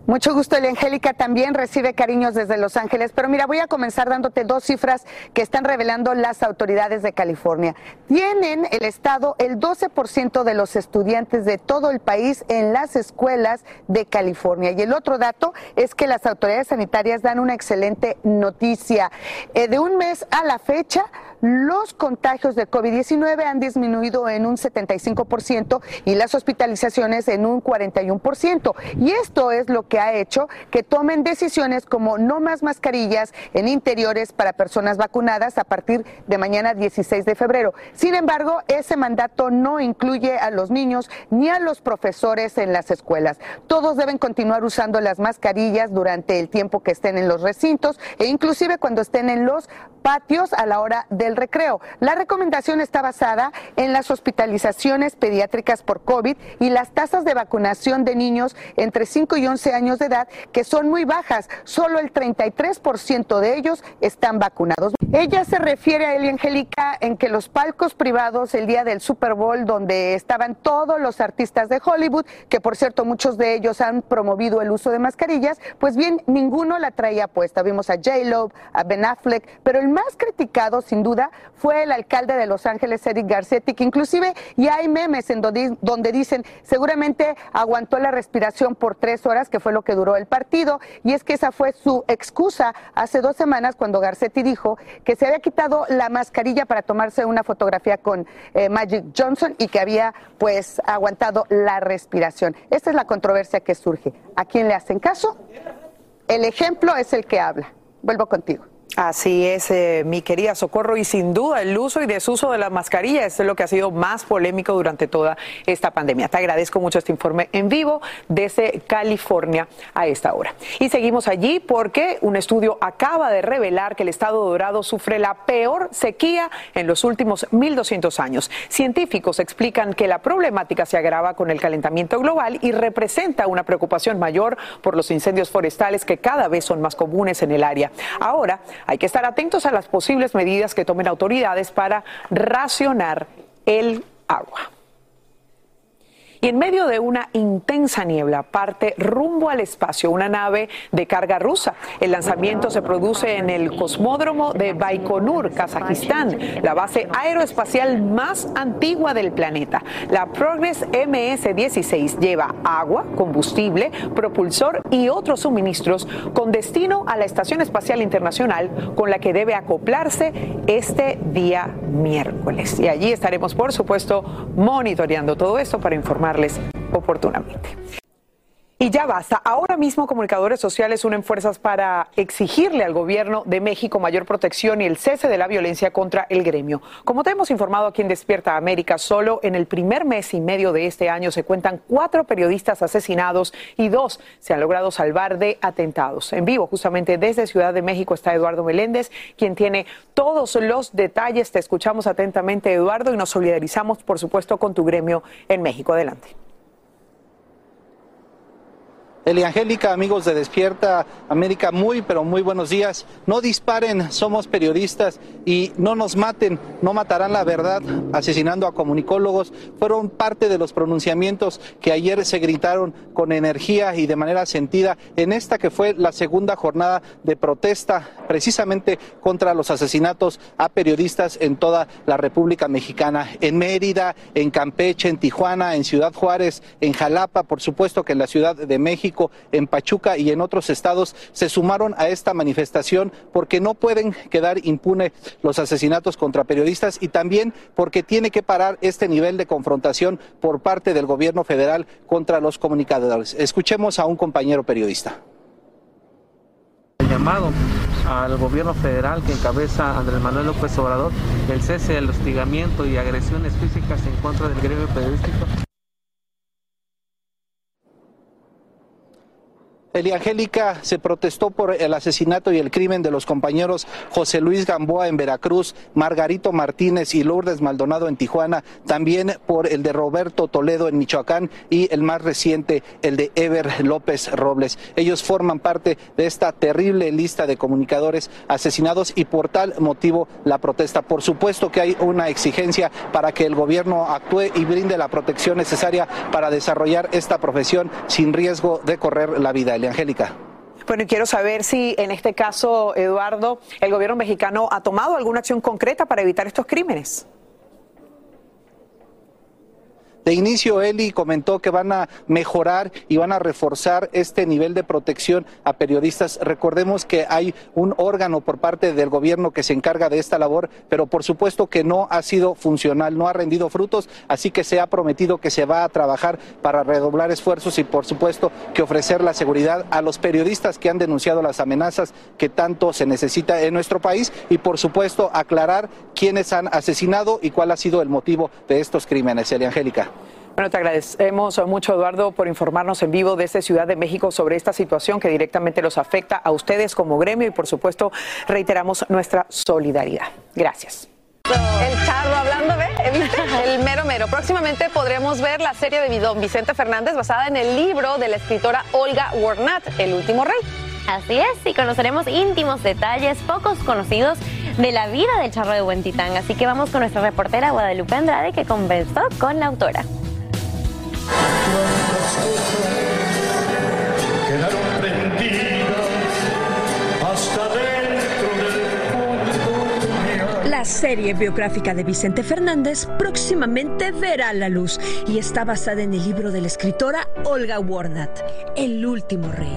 Mucho gusto, Angélica también recibe cariños desde Los Ángeles, pero mira, voy a comenzar dándote dos cifras que están revelando las autoridades de California. Tienen el Estado el 12% de los estudiantes de todo el país en las escuelas de California. Y el otro dato es que las autoridades sanitarias dan una excelente noticia. Eh, de un mes a la fecha, los contagios de COVID-19 han disminuido en un 75% y las hospitalizaciones en un 41%. Y esto es lo que ha hecho que tomen decisiones como no más mascarillas en interiores para personas vacunadas a partir de mañana 16 de febrero. Sin embargo, ese mandato no incluye a los niños ni a los profesores en las escuelas. Todos deben continuar usando las mascarillas durante el tiempo que estén en los recintos e inclusive cuando estén en los patios a la hora del recreo. La recomendación está basada en las hospitalizaciones pediátricas por COVID y las tasas de vacunación de niños entre 5 y 11 años de edad, que son muy bajas. Solo el 33% de ellos están vacunados. Ella se refiere a Eli Angélica en que los palcos privados el día del Super Bowl, donde estaban todos los artistas de Hollywood, que por cierto muchos de ellos han promovido el uso de mascarillas, pues bien, ninguno la traía puesta. Vimos a J-Lo, a Ben Affleck, pero el más criticado, sin duda, fue el alcalde de Los Ángeles, Eric Garcetti, que inclusive ya hay memes en donde, dicen seguramente aguantó la respiración por tres horas, que fue lo que duró el partido, y es que esa fue su excusa hace dos semanas cuando Garcetti dijo que se había quitado la mascarilla para tomarse una fotografía con eh, Magic Johnson y que había pues aguantado la respiración. Esta es la controversia que surge. ¿A quién le hacen caso? El ejemplo es el que habla. Vuelvo contigo. Así es, eh, mi querida Socorro, y sin duda el uso y desuso de la mascarilla es lo que ha sido más polémico durante toda esta pandemia. Te agradezco mucho este informe en vivo desde California a esta hora. Y seguimos allí porque un estudio acaba de revelar que el estado dorado sufre la peor sequía en los últimos 1.200 años. Científicos explican que la problemática se agrava con el calentamiento global y representa una preocupación mayor por los incendios forestales que cada vez son más comunes en el área. Ahora, hay que estar atentos a las posibles medidas que tomen autoridades para racionar el agua. Y en medio de una intensa niebla parte rumbo al espacio una nave de carga rusa. El lanzamiento se produce en el cosmódromo de Baikonur, Kazajistán, la base aeroespacial más antigua del planeta. La Progress MS-16 lleva agua, combustible, propulsor y otros suministros con destino a la Estación Espacial Internacional con la que debe acoplarse este día miércoles. Y allí estaremos, por supuesto, monitoreando todo esto para informar oportunamente. Y ya basta. Ahora mismo comunicadores sociales unen fuerzas para exigirle al gobierno de México mayor protección y el cese de la violencia contra el gremio. Como te hemos informado aquí en Despierta América, solo en el primer mes y medio de este año se cuentan cuatro periodistas asesinados y dos se han logrado salvar de atentados. En vivo, justamente desde Ciudad de México, está Eduardo Meléndez, quien tiene todos los detalles. Te escuchamos atentamente, Eduardo, y nos solidarizamos, por supuesto, con tu gremio en México. Adelante. Eli Angélica, amigos de Despierta América, muy pero muy buenos días. No disparen, somos periodistas y no nos maten, no matarán la verdad asesinando a comunicólogos. Fueron parte de los pronunciamientos que ayer se gritaron con energía y de manera sentida en esta que fue la segunda jornada de protesta precisamente contra los asesinatos a periodistas en toda la República Mexicana, en Mérida, en Campeche, en Tijuana, en Ciudad Juárez, en Jalapa, por supuesto que en la Ciudad de México en Pachuca y en otros estados se sumaron a esta manifestación porque no pueden quedar impunes los asesinatos contra periodistas y también porque tiene que parar este nivel de confrontación por parte del gobierno federal contra los comunicadores. Escuchemos a un compañero periodista. El llamado al gobierno federal que encabeza Andrés Manuel López Obrador, el cese del hostigamiento y agresiones físicas en contra del gremio periodístico. Angélica se protestó por el asesinato y el crimen de los compañeros José Luis Gamboa en Veracruz, Margarito Martínez y Lourdes Maldonado en Tijuana, también por el de Roberto Toledo en Michoacán y el más reciente, el de Ever López Robles. Ellos forman parte de esta terrible lista de comunicadores asesinados y por tal motivo la protesta. Por supuesto que hay una exigencia para que el gobierno actúe y brinde la protección necesaria para desarrollar esta profesión sin riesgo de correr la vida. Angélica. Bueno, y quiero saber si en este caso, Eduardo, el gobierno mexicano ha tomado alguna acción concreta para evitar estos crímenes. De inicio, Eli comentó que van a mejorar y van a reforzar este nivel de protección a periodistas. Recordemos que hay un órgano por parte del gobierno que se encarga de esta labor, pero por supuesto que no ha sido funcional, no ha rendido frutos, así que se ha prometido que se va a trabajar para redoblar esfuerzos y por supuesto que ofrecer la seguridad a los periodistas que han denunciado las amenazas que tanto se necesita en nuestro país y por supuesto aclarar quiénes han asesinado y cuál ha sido el motivo de estos crímenes. Elia Angélica. Bueno, te agradecemos mucho, Eduardo, por informarnos en vivo desde Ciudad de México sobre esta situación que directamente los afecta a ustedes como gremio y, por supuesto, reiteramos nuestra solidaridad. Gracias. El charro hablando, ¿ve? El mero mero. Próximamente podremos ver la serie de Don Vicente Fernández basada en el libro de la escritora Olga Warnat, El último rey. Así es, y conoceremos íntimos detalles pocos conocidos de la vida del charro de Huentitán. Así que vamos con nuestra reportera Guadalupe Andrade que conversó con la autora. La serie biográfica de Vicente Fernández próximamente verá la luz y está basada en el libro de la escritora Olga Warnat, El último rey.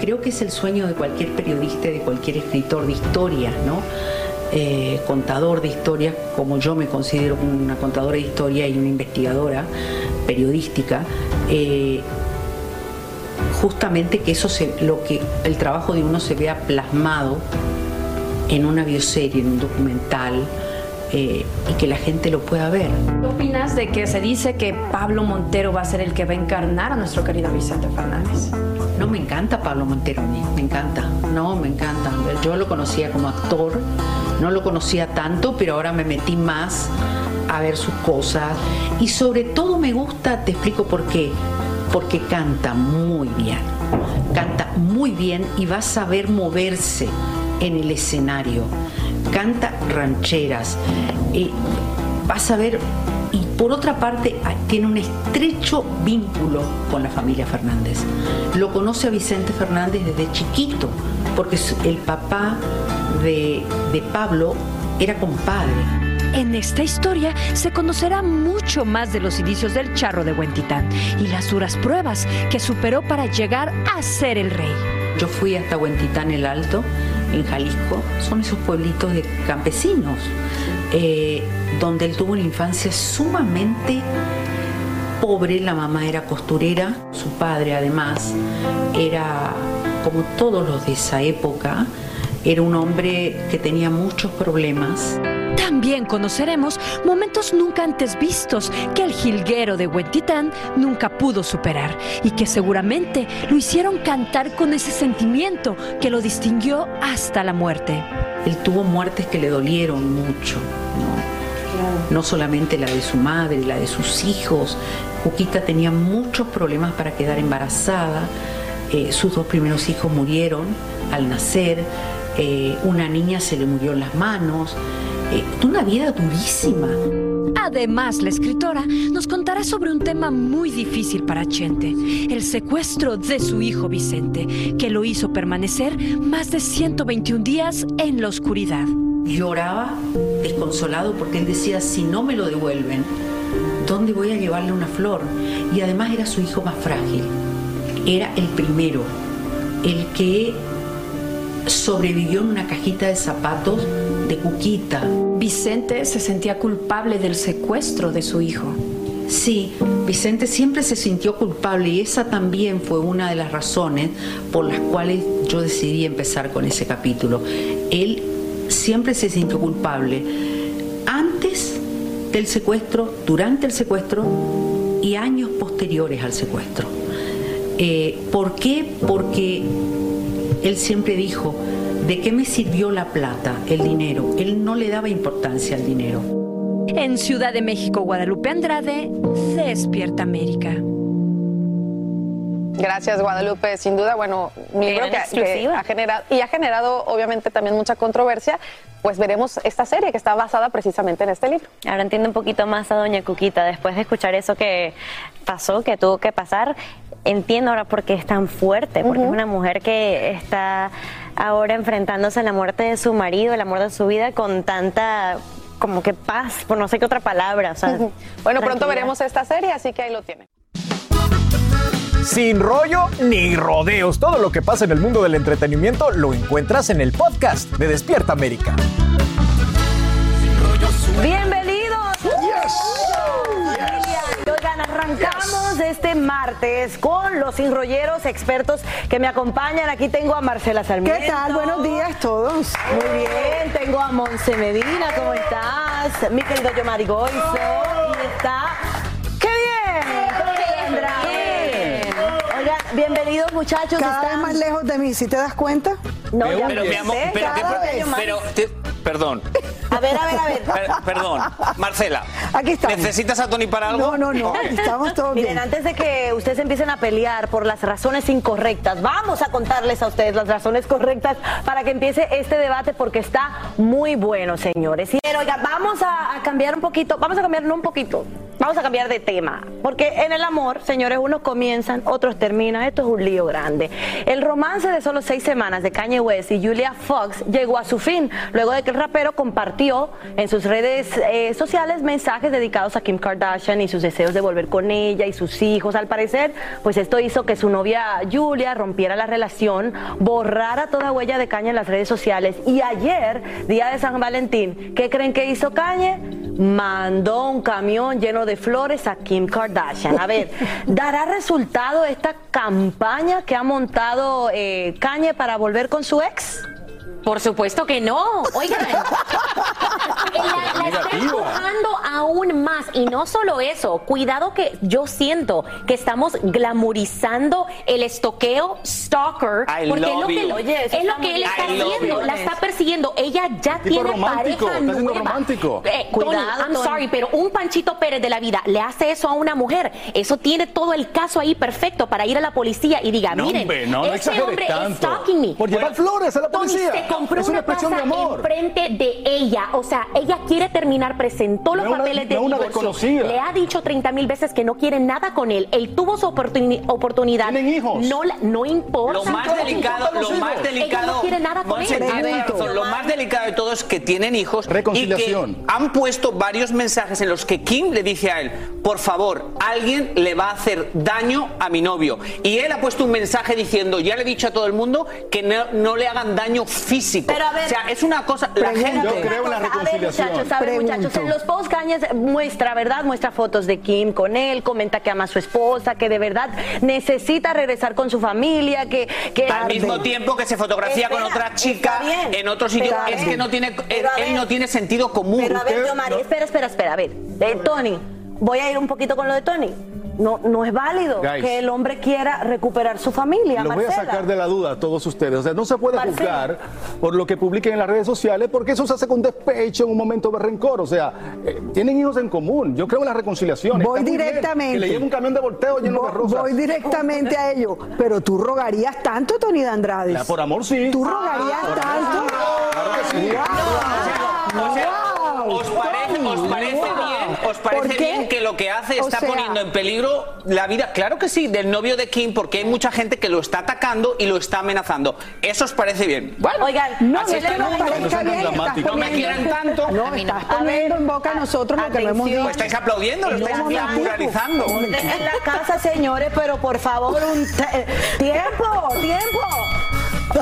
Creo que es el sueño de cualquier periodista, de cualquier escritor de historia, ¿no? Eh, contador de historia, como yo me considero una contadora de historia y una investigadora periodística, eh, justamente que eso se, lo que el trabajo de uno se vea plasmado en una bioserie, en un documental, eh, y que la gente lo pueda ver. ¿Qué opinas de que se dice que Pablo Montero va a ser el que va a encarnar a nuestro querido Vicente Fernández? No, me encanta Pablo Montero a mí, me encanta. No, me encanta. Yo lo conocía como actor, no lo conocía tanto, pero ahora me metí más a ver sus cosas. Y sobre todo me gusta, te explico por qué. Porque canta muy bien. Canta muy bien y va a saber moverse en el escenario. Canta rancheras. y va a saber y por otra parte tiene un estrecho vínculo con la familia Fernández. Lo conoce a Vicente Fernández desde chiquito, porque el papá de, de Pablo era compadre. En esta historia se conocerá mucho más de los inicios del charro de Huentitán y las duras pruebas que superó para llegar a ser el rey. Yo fui hasta Huentitán el Alto, en Jalisco, son esos pueblitos de campesinos, eh, donde él tuvo una infancia sumamente pobre, la mamá era costurera, su padre además era, como todos los de esa época, era un hombre que tenía muchos problemas. También conoceremos momentos nunca antes vistos que el jilguero de Huentitán nunca pudo superar y que seguramente lo hicieron cantar con ese sentimiento que lo distinguió hasta la muerte. Él tuvo muertes que le dolieron mucho, no solamente la de su madre, la de sus hijos. Cuquita tenía muchos problemas para quedar embarazada. Eh, sus dos primeros hijos murieron al nacer. Eh, una niña se le murió en las manos. Eh, una vida durísima. Además, la escritora nos contará sobre un tema muy difícil para Chente, el secuestro de su hijo Vicente, que lo hizo permanecer más de 121 días en la oscuridad. Lloraba desconsolado porque él decía, si no me lo devuelven, ¿dónde voy a llevarle una flor? Y además era su hijo más frágil. Era el primero, el que sobrevivió en una cajita de zapatos de Cuquita. Vicente se sentía culpable del secuestro de su hijo. Sí, Vicente siempre se sintió culpable y esa también fue una de las razones por las cuales yo decidí empezar con ese capítulo. Él siempre se sintió culpable antes del secuestro, durante el secuestro y años posteriores al secuestro. Eh, ¿Por qué? Porque él siempre dijo, ¿de qué me sirvió la plata, el dinero? Él no le daba importancia al dinero. En Ciudad de México, Guadalupe Andrade, se despierta América. Gracias, Guadalupe. Sin duda, bueno, mi libro que, ha generado y ha generado obviamente también mucha controversia. Pues veremos esta serie que está basada precisamente en este libro. Ahora entiendo un poquito más a Doña Cuquita después de escuchar eso que pasó, que tuvo que pasar. Entiendo ahora por qué es tan fuerte, porque es una mujer que está ahora enfrentándose a la muerte de su marido, el amor de su vida, con tanta como que paz, por no sé qué otra palabra. o sea, Bueno, pronto veremos esta serie, así que ahí lo tienen. Sin rollo ni rodeos. Todo lo que pasa en el mundo del entretenimiento lo encuentras en el podcast de Despierta América. Bienvenidos. Y Oigan, arrancamos este martes con los enrolleros expertos que me acompañan. Aquí tengo a Marcela Sarmiento. ¿Qué tal? Buenos días todos. Muy bien, tengo a Monse Medina, ¿cómo estás? Mi querido Yomari Goizo. Y está... ¡Qué bien! Bienvenidos muchachos. Cada vez Están- más lejos de mí, ¿sí te das cuenta? No, ya pero, me mi amor, sé, pero, vez más. pero te- perdón. A ver, a ver, a ver. Per- perdón, Marcela. Aquí estamos. ¿Necesitas a Tony para algo? No, no, no. Estamos todos Miren, bien. antes de que ustedes empiecen a pelear por las razones incorrectas, vamos a contarles a ustedes las razones correctas para que empiece este debate porque está muy bueno, señores. Y pero, oiga, vamos a, a cambiar un poquito, vamos a cambiar no un poquito, vamos a cambiar de tema. Porque en el amor, señores, unos comienzan, otros terminan. Esto es un lío grande. El romance de solo seis semanas de Kanye West y Julia Fox llegó a su fin luego de que el rapero compartió en sus redes eh, sociales mensajes dedicados a Kim Kardashian y sus deseos de volver con ella y sus hijos. Al parecer, pues esto hizo que su novia Julia rompiera la relación, borrara toda huella de Kanye en las redes sociales. Y ayer, día de San Valentín, ¿qué creen que hizo Kanye? Mandó un camión lleno de flores a Kim Kardashian. A ver, ¿dará resultado esta campaña que ha montado eh, Kanye para volver con su ex? Por supuesto que no. Oigan, la, la está empujando aún más. Y no solo eso, cuidado que yo siento que estamos glamorizando el estoqueo stalker. I porque es lo que. Oye, es lo que él está haciendo. La está persiguiendo. Ella ya Tipo tiene romántico, pareja está nueva. romántico. Eh, Cuidado, Tony, I'm Tony. sorry, pero un Panchito Pérez de la vida le hace eso a una mujer. Eso tiene todo el caso ahí perfecto para ir a la policía y diga, No, miren, hombre, no, no este exageres hombre tanto. es stalking me. Por llevar flores a la Tony policía. se compró Es una una expresión casa de amor. enfrente de ella. O sea, ella quiere terminar, presentó los No una- papeles de no una divorcio. desconocida. Le ha dicho 30 mil veces que no quiere nada con él. Él tuvo su oportuni- oportunidad. Tienen hijos. No, importa. Lo más delicado, más. Ella no quiere nada con él. razón, Lo más delicado de todo es que tienen hijos. Reconciliación. Y que han puesto varios mensajes en los que Kim le dice a él, por favor, alguien le va a hacer daño a mi novio. Y él ha puesto un mensaje diciendo, ya le he dicho a todo el mundo que no, no le hagan daño físico. Pero a ver- o sea, es una cosa. La gente. Yo creo en la A ver, reconciliación. muchachos, a ver, muchachos, en los posts Kanye muestra, ¿verdad? Muestra fotos de Kim con él, comenta que ama a su esposa, que de verdad necesita regresar con su familia, que... que Al mismo tiempo que se fotografía con otra chica en otro sitio, es ver, que no tiene, él, no tiene sentido común. Pero a ver, Yomari, no- espera, espera, espera, a ver. Eh, Tony, voy a ir un poquito con lo de Tony. No, no es válido Guys. que el hombre quiera recuperar su familia. Los voy a sacar de la duda a todos ustedes. O sea, no se puede Marcela. juzgar por lo que publiquen en las redes sociales porque eso se hace con despecho en un momento de rencor. O sea, eh, tienen hijos en común. Yo creo en la reconciliación. Voy bien directamente. Que le lleve un camión de volteo lleno de Voy- rosas. Voy directamente a ello. Pero tú rogarías tanto, Tony de Andrade. La- por amor, sí. Tú rogarías tanto. Claro que sí. O ¿Os parece, os parece bien, os parece ¿Por qué? bien que lo que hace O está sea- poniendo en peligro la vida? Claro que sí, del novio de Kim, porque hay mucha gente que lo está atacando y lo está amenazando. ¿Eso os parece bien? Bueno, Oigan, No, así no es que parezca bien, estás No me poniendo- quieren tanto. No, estás poniendo en boca a nosotros lo que no hemos dicho. Pues estáis aplaudiendo, lo estáis naturalizando. En la casa, señores, pero por favor, un tiempo, tiempo.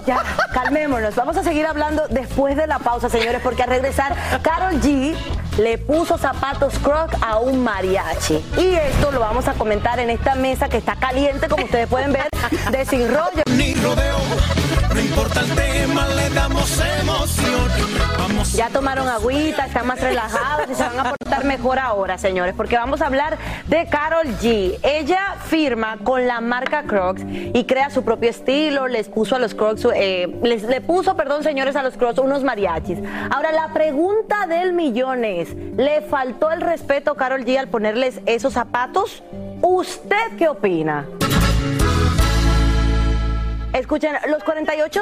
Ya, calmémonos. Vamos a seguir hablando después de la pausa, señores, porque al regresar, Carol G le puso zapatos Croc a un mariachi. Y esto lo vamos a comentar en esta mesa que está caliente, como ustedes pueden ver, de Sin Rollo. Ni rodeo, no importa el tema, le damos emoción. Vamos Ya tomaron agüita, están más relajados y se van a mejor ahora, señores, porque vamos a hablar de Carol G. Ella firma con la marca Crocs y crea su propio estilo, les puso a los Crocs, eh, les, le puso, perdón, señores, a los Crocs unos mariachis. Ahora, la pregunta del millón es, ¿le faltó el respeto a Carol G al ponerles esos zapatos? ¿Usted qué opina? Escuchen, los 48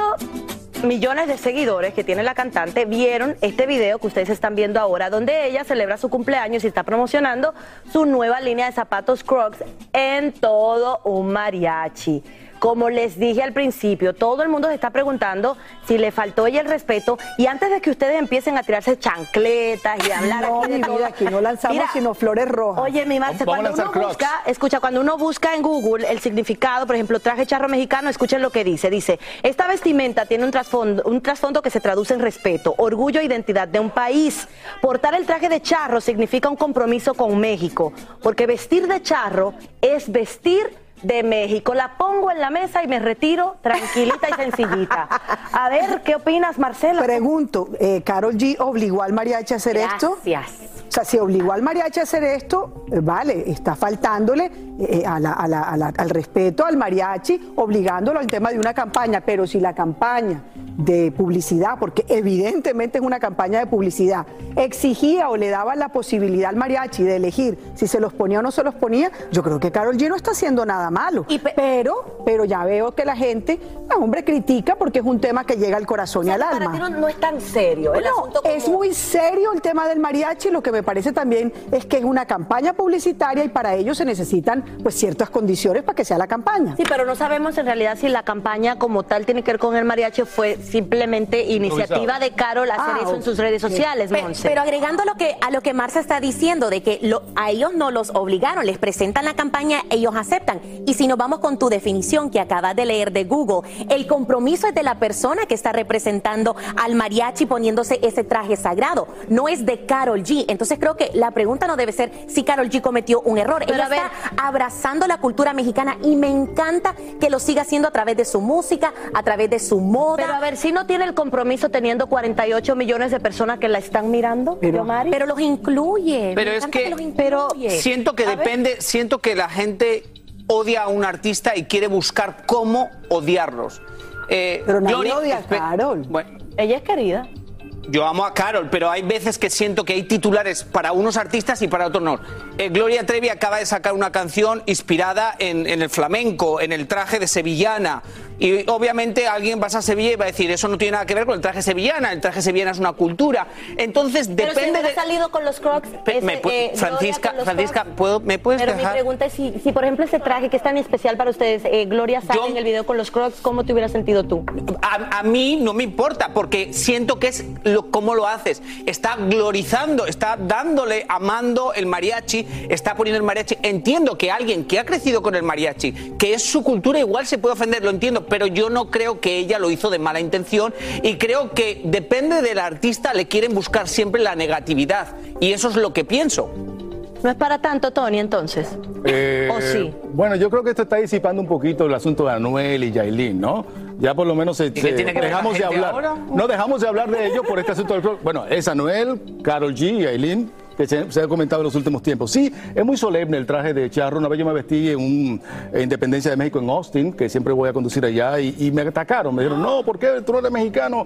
millones de seguidores que tiene la cantante vieron este video que ustedes están viendo ahora, donde ella celebra su cumpleaños y está promocionando su nueva línea de zapatos Crocs en todo un mariachi. Como les dije al principio, todo el mundo se está preguntando si le faltó ella el respeto y antes de que ustedes empiecen a tirarse chancletas y hablar No, aquí de mi todo, vida, aquí no lanzamos Mira, sino flores rojas. Oye, mi Marce, Vamos a cuando lanzar uno busca, escucha, cuando uno busca en Google el significado, por ejemplo, traje charro mexicano, escuchen lo que dice. Dice, esta vestimenta tiene un trasfondo, un trasfondo que se traduce en respeto, orgullo e identidad de un país. Portar el traje de charro significa un compromiso con México, porque vestir de charro es vestir de México. La pongo en la mesa y me retiro tranquilita y sencillita. A ver, ¿qué opinas, Marcela? Pregunto, eh, ¿Carol G obligó al mariachi a hacer esto? Gracias. O sea, si obligó al mariachi a hacer esto, eh, vale, está faltándole eh, a la- a la- a la- al respeto al mariachi, obligándolo al tema de una campaña. Pero si la campaña de publicidad, porque evidentemente es una campaña de publicidad, exigía o le daba la posibilidad al mariachi de elegir si se los ponía o no se los ponía, yo creo que Carol G no está haciendo nada malo. pero, pero ya veo que la gente, ah, hombre, critica porque es un tema que llega al corazón y al Para alma. ti no, no es tan serio. el Bueno, asunto como- es muy serio el tema del mariachi. Lo que me parece también es que es una campaña publicitaria y para ello se necesitan pues ciertas condiciones para que sea la campaña. Sí, pero no sabemos en realidad si la campaña como tal tiene que ver con el mariachi fue simplemente iniciativa de Carol hacer Ah, eso en sus redes sociales, Monse. Pero agregando lo que, a lo que Marcia está diciendo, de que lo- a ellos no los obligaron, les presentan la campaña, ellos aceptan. Y si nos vamos con tu definición que acabas de leer de Google, el compromiso es de la persona que está representando al mariachi poniéndose ese traje sagrado, no es de Carol G. Entonces creo que la pregunta no debe ser si Carol G cometió un error. Pero Ella ver- está abrazando la cultura mexicana y me encanta que lo siga haciendo a través de su música, a través de su moda. Pero a ver, si no tiene el compromiso teniendo 48 millones de personas que la están mirando. Pero los incluye. Pero me es que los pero siento que A ver. depende, siento que la gente odia a un artista y quiere buscar cómo odiarlos. Eh, Pero nadie odia a Carol. Bueno, Ella es querida. yo amo a Carol, pero hay veces que siento que hay titulares para unos artistas y para otros no. Eh, Gloria Trevi acaba de sacar una canción inspirada en, en el flamenco, en el traje de sevillana. Y obviamente alguien va a Sevilla y va a decir, eso no tiene nada que ver con el traje sevillana, el traje sevillana es una cultura. Entonces Pero si depende hubiera de... salido con los Crocs, Pe- ese, me eh, Francisca, con los Francisca, Crocs. ¿puedo, ¿me puedes Pero mi pregunta es si, si, por ejemplo, ese traje que es tan especial para ustedes, eh, Gloria sale en el video con los Crocs, ¿cómo te hubieras sentido tú? A, a mí no me importa porque siento que es lo, cómo lo haces. Está glorizando, está dándole, amando el mariachi, está poniendo el mariachi. Entiendo que alguien que ha crecido con el mariachi, que es su cultura, igual se puede ofender, lo entiendo, pero yo no creo que ella lo hizo de mala intención y creo que depende del artista, le quieren buscar siempre la negatividad. Y eso es lo que pienso. No es para tanto, Tony, entonces. Eh, ¿O sí? Bueno, yo creo que esto está disipando un poquito el asunto de Anuel y Yailin, ¿no? Ya por lo menos se- qué se- dejamos de hablar. ahora? No dejamos de hablar de ellos por este asunto del Bueno, es Anuel, Carol G y Yailin que se, se ha comentado en los últimos tiempos. Sí, es muy solemne el traje de charro. Una vez yo me vestí en un en Independencia de México en Austin, que siempre voy a conducir allá, y, y me atacaron. Me dijeron, no, ¿por qué tú no eres mexicano?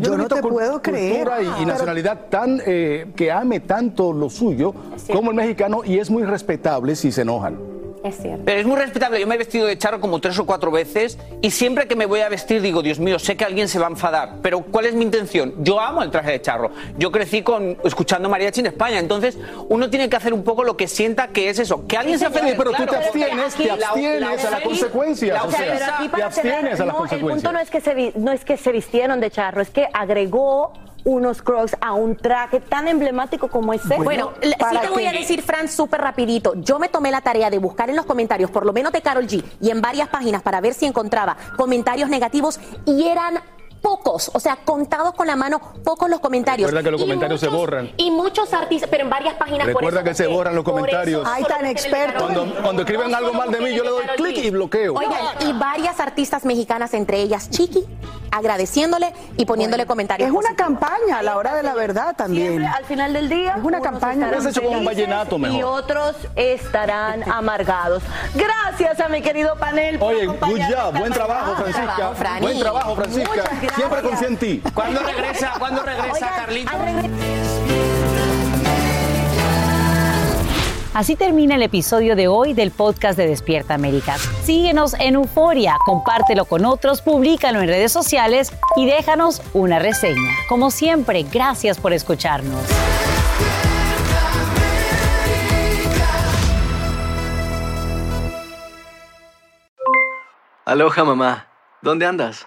Yo no te puedo creer. cultura y- y, Pero- nacionalidad tan eh, que ame tanto lo suyo como el mexicano y es muy respetable si se enojan. Es cierto. Pero es muy respetable. Yo me he vestido de charro como tres o cuatro veces y siempre que me voy a vestir digo, Dios mío, sé que alguien se va a enfadar. Pero ¿cuál es mi intención? Yo amo el traje de charro. Yo crecí con escuchando mariachi en España. Entonces uno tiene que hacer un poco lo que sienta que es eso. Que alguien se ofende, pero tú te claro. abstienes, te La- abstienes a las consecuencias, la o sea, pero ofensa- aquí te para abstienes tener- a las no, el punto no es que se no es que se vistieron de charro, es que agregó unos crocs a un traje tan emblemático como ese. Bueno, sí te voy a decir, Fran, súper rapidito. Yo me tomé la tarea de buscar en los comentarios, por lo menos de Carol G, y en varias páginas para ver si encontraba comentarios negativos y eran pocos, o sea, contados con la mano, pocos los comentarios. Recuerda que los Y comentarios se muchos- borran. Y muchos artistas, pero en varias páginas. por Recuerda eso que se borran los Por comentarios. Ay, tan experto. Cuando, cuando escriben algo mal de mí, yo le doy clic y bloqueo. Oigan, y varias artistas mexicanas, entre ellas Chiqui, agradeciéndole y poniéndole comentarios. Es una positivos. campaña a la hora de la verdad también. Siempre, al final del día, Es una campaña. estarán Hubiese hecho como un felices vallenato mejor. Y otros estarán amargados. Gracias a mi querido panel. por Oye, good job, buen trabajo. Francisca. trabajo. Buen trabajo, Francisca. Gracias. Siempre confía en ti. ¿Cuándo regresa? ¿Cuándo regresa, Oigan, Así termina el episodio de hoy del podcast de Despierta América. Síguenos en Euforia, compártelo con otros, públicalo en redes sociales y déjanos una reseña. Como siempre, gracias por escucharnos. Aloha mamá, ¿dónde andas?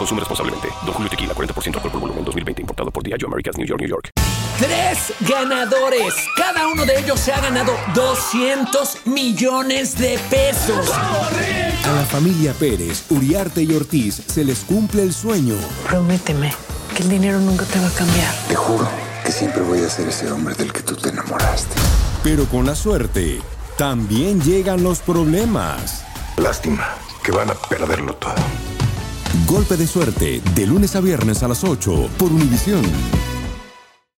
Consume responsablemente. Don Julio Tequila, 40% alcohol por volumen, 2020. Importado por Diageo Americas, New York, New York. Tres ganadores. Cada uno de ellos se ha ganado 200 millones de pesos. A la familia Pérez, Uriarte y Ortiz se les cumple el sueño. Prométeme que el dinero nunca te va a cambiar. Te juro que siempre voy a ser ese hombre del que tú te enamoraste. Pero con la suerte, también llegan los problemas. Lástima que van a perderlo todo. Golpe de suerte, de lunes a viernes a las 8 por Univisión.